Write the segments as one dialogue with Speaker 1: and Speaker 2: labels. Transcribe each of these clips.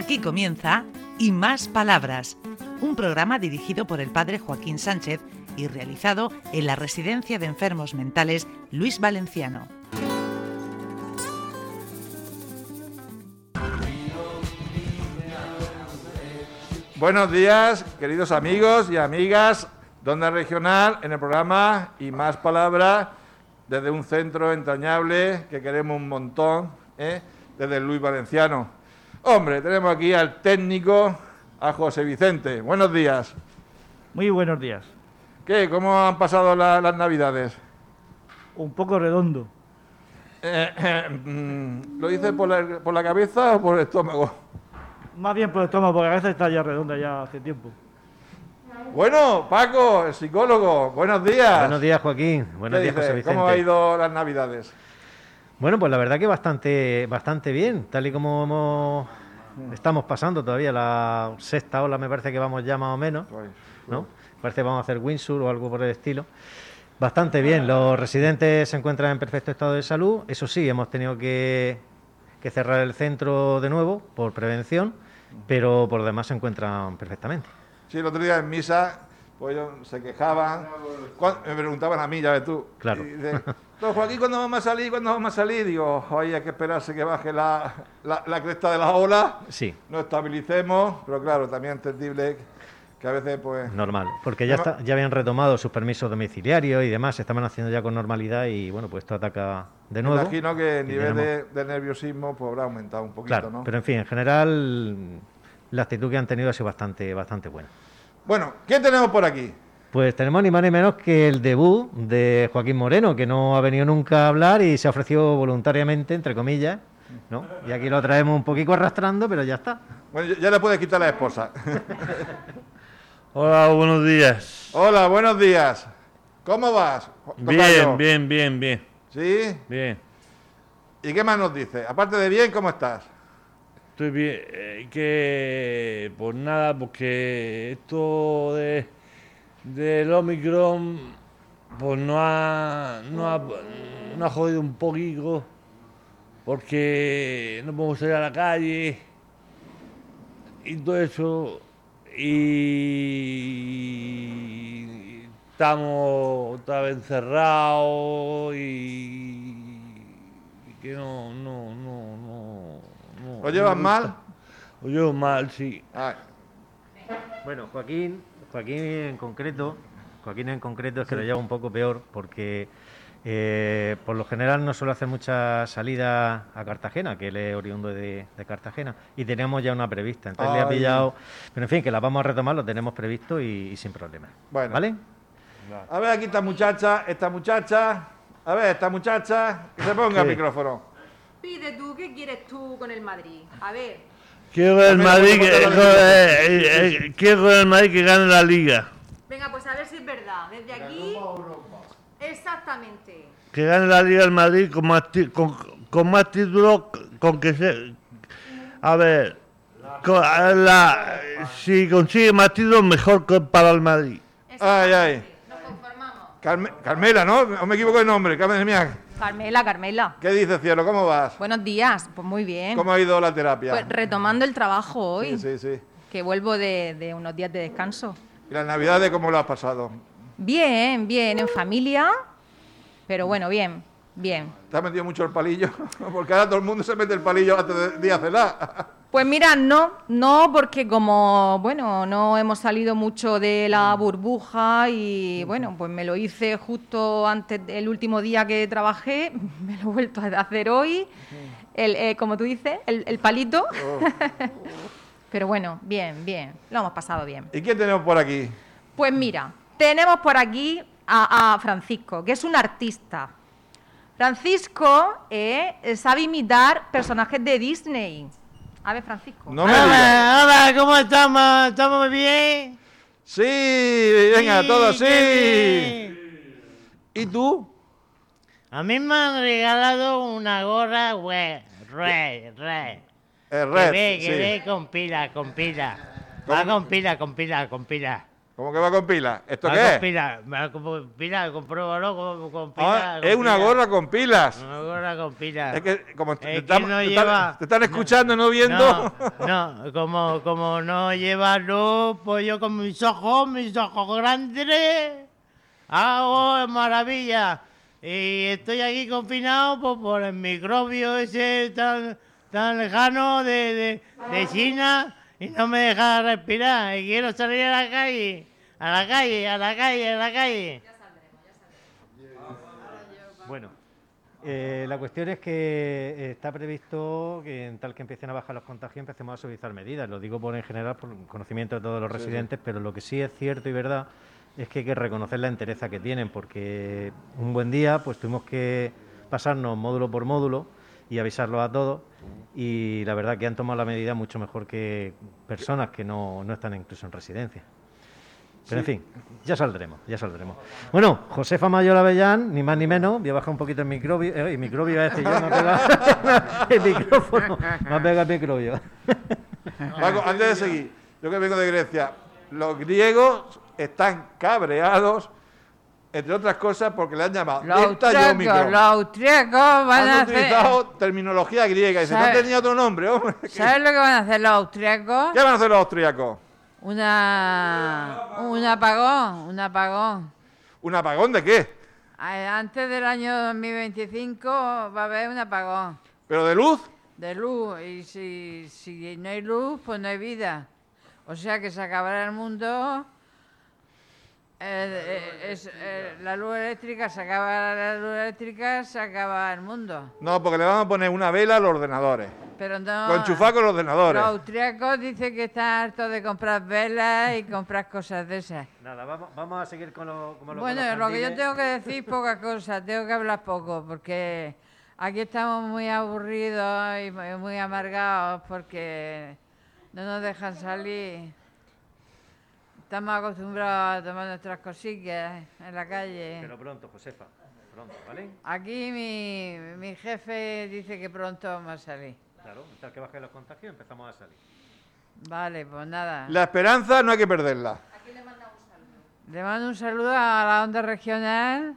Speaker 1: Aquí comienza Y Más Palabras, un programa dirigido por el padre Joaquín Sánchez y realizado en la Residencia de Enfermos Mentales Luis Valenciano.
Speaker 2: Buenos días, queridos amigos y amigas de Onda Regional, en el programa Y Más Palabras, desde un centro entrañable que queremos un montón, ¿eh? desde Luis Valenciano. Hombre, tenemos aquí al técnico, a José Vicente. Buenos días.
Speaker 3: Muy buenos días.
Speaker 2: ¿Qué? ¿Cómo han pasado la- las Navidades?
Speaker 3: Un poco redondo.
Speaker 2: Eh, eh, mm, ¿Lo dices por la, por la cabeza o por el estómago?
Speaker 3: Más bien por el estómago, porque a veces está ya redonda ya hace tiempo.
Speaker 2: Bueno, Paco, el psicólogo, buenos días.
Speaker 4: Buenos días, Joaquín. Buenos
Speaker 2: ¿Qué
Speaker 4: días,
Speaker 2: dices?
Speaker 4: José Vicente.
Speaker 2: ¿Cómo ha ido las Navidades?
Speaker 4: Bueno, pues la verdad que bastante, bastante bien, tal y como hemos- estamos pasando todavía la sexta ola, me parece que vamos ya más o menos,
Speaker 2: Pues,
Speaker 4: ¿no? Parece que vamos a hacer Windsor o algo por el estilo. Bastante bien, los residentes se encuentran en perfecto estado de salud. Eso sí, hemos tenido que, que cerrar el centro de nuevo por prevención, pero por lo demás se encuentran perfectamente.
Speaker 2: Sí, el otro día en misa, pues ellos se quejaban, me preguntaban a mí, ya ves tú.
Speaker 4: Claro.
Speaker 2: Y "Don Joaquín, ¿cuándo vamos a salir? ¿Cuándo vamos a salir? Digo, hoy hay que esperarse que baje la, la- la cresta de la ola,
Speaker 4: Sí,
Speaker 2: nos estabilicemos, pero claro, también entendible que a veces, pues...
Speaker 4: Normal, porque ya, está, ya habían retomado sus permisos domiciliarios y demás, se estaban haciendo ya con normalidad y bueno, pues esto ataca de
Speaker 2: Me
Speaker 4: nuevo.
Speaker 2: imagino que el nivel de, de nerviosismo pues, habrá aumentado un poquito,
Speaker 4: Claro,
Speaker 2: ¿no?
Speaker 4: pero en fin, en general la actitud que han tenido ha sido bastante, bastante buena.
Speaker 2: Bueno, ¿qué tenemos por aquí?
Speaker 4: Pues tenemos ni más ni menos que el debut de Joaquín Moreno, que no ha venido nunca a hablar y se ha ofrecido voluntariamente, entre comillas, ¿no? Y aquí lo traemos un poquito arrastrando, pero ya está.
Speaker 2: Bueno, ya- le puedes quitar la esposa.
Speaker 5: Hola, buenos días.
Speaker 2: Hola, buenos días. ¿Cómo vas? tocayo?
Speaker 5: Bien, bien, bien, bien,
Speaker 2: ¿Sí?
Speaker 5: bien.
Speaker 2: ¿Y qué más nos dice? Aparte de bien, ¿cómo estás?
Speaker 5: Bien. eh, que, pues nada, porque esto de del Omicron, pues no ha, no ha, no ha jodido un poquito, porque no podemos salir a la calle y todo eso. Y estamos otra vez encerrados y, que no.
Speaker 2: ¿Lo llevas
Speaker 5: no
Speaker 2: mal?
Speaker 5: Lo llevo mal, sí.
Speaker 2: Ay,
Speaker 4: Bueno, Joaquín, Joaquín en concreto, Joaquín en concreto es que lo lleva un poco peor porque eh, por lo general no suele hacer muchas salidas a Cartagena, que él es oriundo de, de Cartagena, y teníamos ya una prevista. Entonces le ha pillado, pero en fin, que la vamos a retomar, lo tenemos previsto y, y sin problema.
Speaker 2: Bueno.
Speaker 4: ¿Vale?
Speaker 2: A ver, aquí esta muchacha, esta muchacha. A ver, esta muchacha, que se ponga el micrófono.
Speaker 6: Pide tú, ¿qué quieres tú con el Madrid? A ver,
Speaker 5: Quiero el Madrid, que, eh, eh, eh, quiero el Madrid que gane la liga.
Speaker 6: venga, pues a ver si es verdad. Desde aquí. Exactamente.
Speaker 5: Que gane la liga el Madrid con más, ti- con, con más títulos, con que se... A ver, con- la- si consigue más títulos, mejor que para el Madrid.
Speaker 2: Ay, ay.
Speaker 6: Nos conformamos.
Speaker 2: Carme- Carmela, ¿no? ¿O me equivoco de nombre? Carmen mía.
Speaker 6: Carmela, Carmela.
Speaker 2: ¿Qué dices, cielo? ¿Cómo vas?
Speaker 6: Buenos días. Pues muy bien.
Speaker 2: ¿Cómo ha ido la terapia?
Speaker 6: Pues retomando el trabajo hoy,
Speaker 2: Sí, sí, sí.
Speaker 6: que vuelvo de, de unos días de descanso.
Speaker 2: ¿Y las navidades cómo lo has pasado?
Speaker 6: Bien, bien, en familia. Pero bueno, bien, bien.
Speaker 2: ¿Te has metido mucho el palillo? Porque ahora todo el mundo se mete el palillo antes de, de cenar.
Speaker 6: Pues mira, no, no, porque como, bueno, no hemos salido mucho de la burbuja y bueno, pues me lo hice justo antes del último día que trabajé, me lo he vuelto a hacer hoy, el, eh, como tú dices, el, el palito. Pero bueno, bien, bien, lo hemos pasado bien.
Speaker 2: ¿Y quién tenemos por aquí?
Speaker 6: Pues mira, tenemos por aquí a, a Francisco, que es un artista. Francisco eh, sabe imitar personajes de Disney. A ver, Francisco.
Speaker 2: No me digas.
Speaker 7: Hola, hola, ¿cómo estamos? ¿Estamos muy bien?
Speaker 2: Sí, venga,
Speaker 7: Sí,
Speaker 2: todos sí. ¿Y tú?
Speaker 7: A mí me han regalado una gorra red, red, red.
Speaker 2: El
Speaker 7: Que
Speaker 2: red.
Speaker 7: ve, que
Speaker 2: sí.
Speaker 7: ve con pila, con pila. Va con pila, con pila, con pila.
Speaker 2: ¿Cómo que va con pilas? ¿Esto
Speaker 7: Va
Speaker 2: qué
Speaker 7: con
Speaker 2: es?
Speaker 7: pila, va con pila, compruébalo con, con
Speaker 2: Ah,
Speaker 7: pila.
Speaker 2: es
Speaker 7: con
Speaker 2: una
Speaker 7: pila.
Speaker 2: gorra con pilas.
Speaker 7: Una gorra con pila.
Speaker 2: Es que como te,
Speaker 7: Es que
Speaker 2: estamos-
Speaker 7: no
Speaker 2: te
Speaker 7: lleva-
Speaker 2: están, te están escuchando, no, viendo.
Speaker 7: No, no, como, como no lleva luz, pues yo con mis ojos, mis ojos grandes, hago maravilla. Y estoy aquí confinado pues, por el microbio ese tan, tan lejano de, de, de China y no me deja respirar. Y quiero salir a la calle, a la calle, a la calle, a la calle.
Speaker 4: Bueno, eh, la cuestión es que eh, está previsto que en tal que empiecen a bajar los contagios empecemos a suavizar medidas. Lo digo por en general por conocimiento de todos los residentes, pero lo que sí es cierto y verdad es que hay que reconocer la entereza que tienen, porque un buen día pues tuvimos que pasarnos módulo por módulo y avisarlos a todos y la verdad que han tomado la medida mucho mejor que personas que no, no están incluso en residencia. Pero en fin, ya saldremos, ya saldremos. Bueno, Josefa Mayor Avellán, ni más ni menos, voy a bajar un poquito el microbio, eh, el microbio este, yo me ha pegado el micrófono, me ha pegado el microbio.
Speaker 2: Paco, antes de seguir, yo que vengo de Grecia, los griegos están cabreados, entre otras cosas, porque le han llamado
Speaker 8: Los
Speaker 2: Delta y
Speaker 8: austriacos,
Speaker 2: Omicron.
Speaker 8: los austriacos van a
Speaker 2: Han
Speaker 8: hacer...
Speaker 2: utilizado terminología griega y dice, no
Speaker 8: ¿Sabe-
Speaker 2: tenía otro nombre, hombre.
Speaker 8: ¿Sabes lo que van a hacer los austriacos?
Speaker 2: ¿Qué van a hacer los austriacos?
Speaker 8: Una, un apagón, un apagón.
Speaker 2: ¿Un apagón de qué?
Speaker 8: Antes del año 2025 va a haber un apagón
Speaker 2: ¿Pero de luz?
Speaker 8: de luz y si, si no hay luz, pues no hay vida. O sea que se acabará el mundo. eh, eh, es, eh, la luz eléctrica, se acaba la luz eléctrica, se acaba el mundo.
Speaker 2: No, porque le van a poner una vela a los ordenadores.
Speaker 8: Pero no.
Speaker 2: Con enchufar con los ordenadores.
Speaker 8: Los austriacos dicen que están hartos de comprar velas y comprar cosas de esas.
Speaker 4: Nada, vamos, vamos a seguir con lo, como lo-
Speaker 8: Bueno, lo que yo tengo que decir, poca cosa, tengo que hablar poco, porque aquí estamos muy aburridos y muy muy amargados porque no nos dejan salir. Estamos acostumbrados a tomar nuestras cosillas en la calle.
Speaker 4: Pero pronto, Josefa, pronto, ¿vale?
Speaker 8: Aquí mi, mi jefe dice que pronto vamos a salir.
Speaker 4: Claro, tal que bajen los contagios empezamos a salir.
Speaker 8: Vale, pues nada.
Speaker 2: La esperanza no hay que perderla.
Speaker 8: Le mando un saludo a la onda regional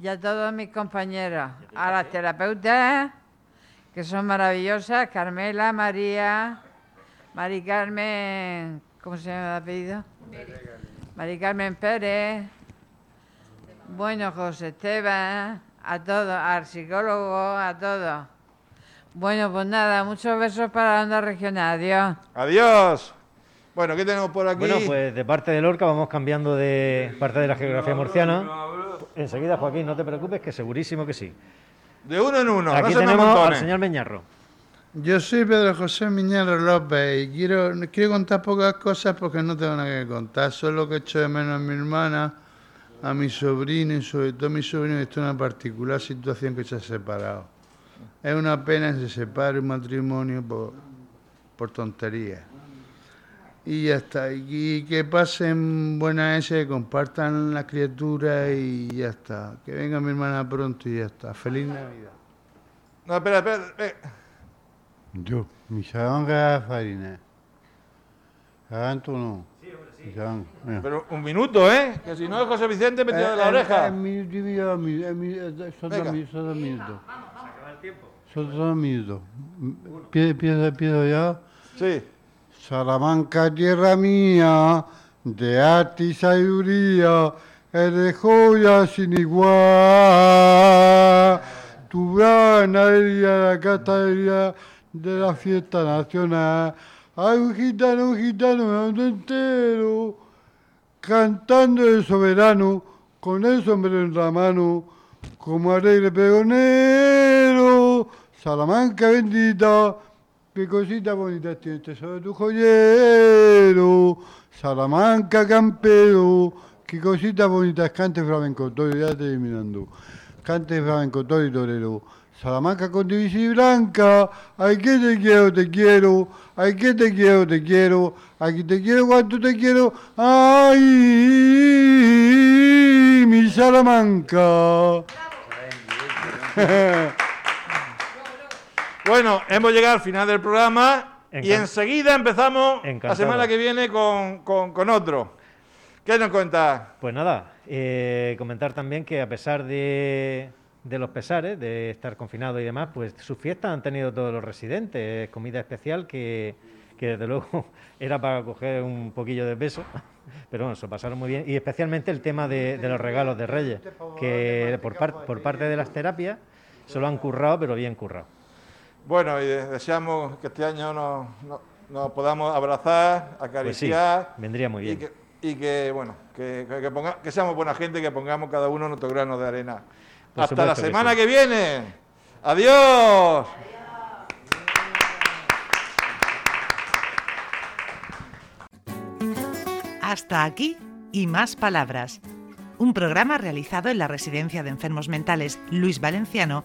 Speaker 8: y a todos mis compañeros, a las terapeutas, que son maravillosas, Carmela, María, Mari Carmen, ¿cómo se llama el apellido? Mari Carmen Pérez, bueno, José Esteban, a todos, al psicólogo, a todos. Bueno, pues nada, muchos besos para la onda regional, adiós.
Speaker 2: Adiós. Bueno, ¿qué tenemos por aquí?
Speaker 4: Bueno, pues de parte de Lorca vamos cambiando de parte de la geografía murciana. Enseguida, Joaquín, no te preocupes, que segurísimo que sí.
Speaker 2: De uno en uno,
Speaker 4: Aquí
Speaker 2: no
Speaker 4: tenemos al señor Meñarro.
Speaker 9: Yo soy Pedro José Miñero López y quiero, quiero contar pocas cosas porque no tengo nada que contar. Solo que echo de menos a mi hermana, a mi sobrino y sobre todo a mi sobrino que está en una particular situación que se ha separado. Es una pena que se separe un matrimonio por, por tonterías. Y ya está. Y que pasen buenas ese, compartan las criaturas y ya está. Que venga mi hermana pronto y ya está. Feliz Navidad.
Speaker 2: No, espera, espera. eh.
Speaker 10: Yo, mi saranga farina. ¿Saganto o no? Sí, hombre, sí.
Speaker 2: Pero un minuto, ¿eh? Que si no es José Vicente metido de la oreja.
Speaker 10: Un minuto y medio, eh, eh, son dos
Speaker 2: Venga.
Speaker 10: mi- son minutos. Son dos minutos. Pie- Empiezo, empiezo ya.
Speaker 2: Sí.
Speaker 10: Salamanca, tierra mía, de arte y sabiduría, eres joya sin igual. Tu gran alegría, la castaña de la fiesta nacional. Hay un gitano, un gitano, mundo entero, cantando el soberano, con el sombrero en la mano, como alegre pregonero. Salamanca bendita, qué cosita bonita tiene tesoro tu joyero. Salamanca campero, qué cosita bonita, cante flamenco, todo ya terminando. Cante flamenco, todo y torero. Salamanca con divisa y blanca, ay que te quiero, te quiero, ay que te quiero, te quiero, aquí te quiero, cuánto te quiero, ay, mi Salamanca.
Speaker 2: Bueno, hemos llegado al final del programa y enseguida empezamos la semana que viene con, con- con otro. ¿Qué nos cuenta?
Speaker 4: Pues nada, eh, comentar también que a pesar de, de los pesares, de estar confinado y demás, pues sus fiestas han tenido todos los residentes, comida especial que, que desde luego era para coger un poquillo de peso, pero bueno, se pasaron muy bien, y especialmente el tema de, de los regalos de Reyes, que por, par- por parte de las terapias se lo han currado, pero bien currado.
Speaker 2: Bueno, y de- deseamos que este año nos, nos- nos podamos abrazar,
Speaker 4: Pues sí,
Speaker 2: acariciar.
Speaker 4: vendría muy
Speaker 2: Y
Speaker 4: bien.
Speaker 2: que, y que, bueno, que, que- que ponga- que seamos buena gente y que pongamos cada uno nuestro grano de arena.
Speaker 4: Por
Speaker 2: Hasta la
Speaker 4: que
Speaker 2: semana
Speaker 4: sí.
Speaker 2: que viene. Adiós.
Speaker 1: Hasta aquí y más palabras. Un programa realizado en la Residencia de Enfermos Mentales Luis Valenciano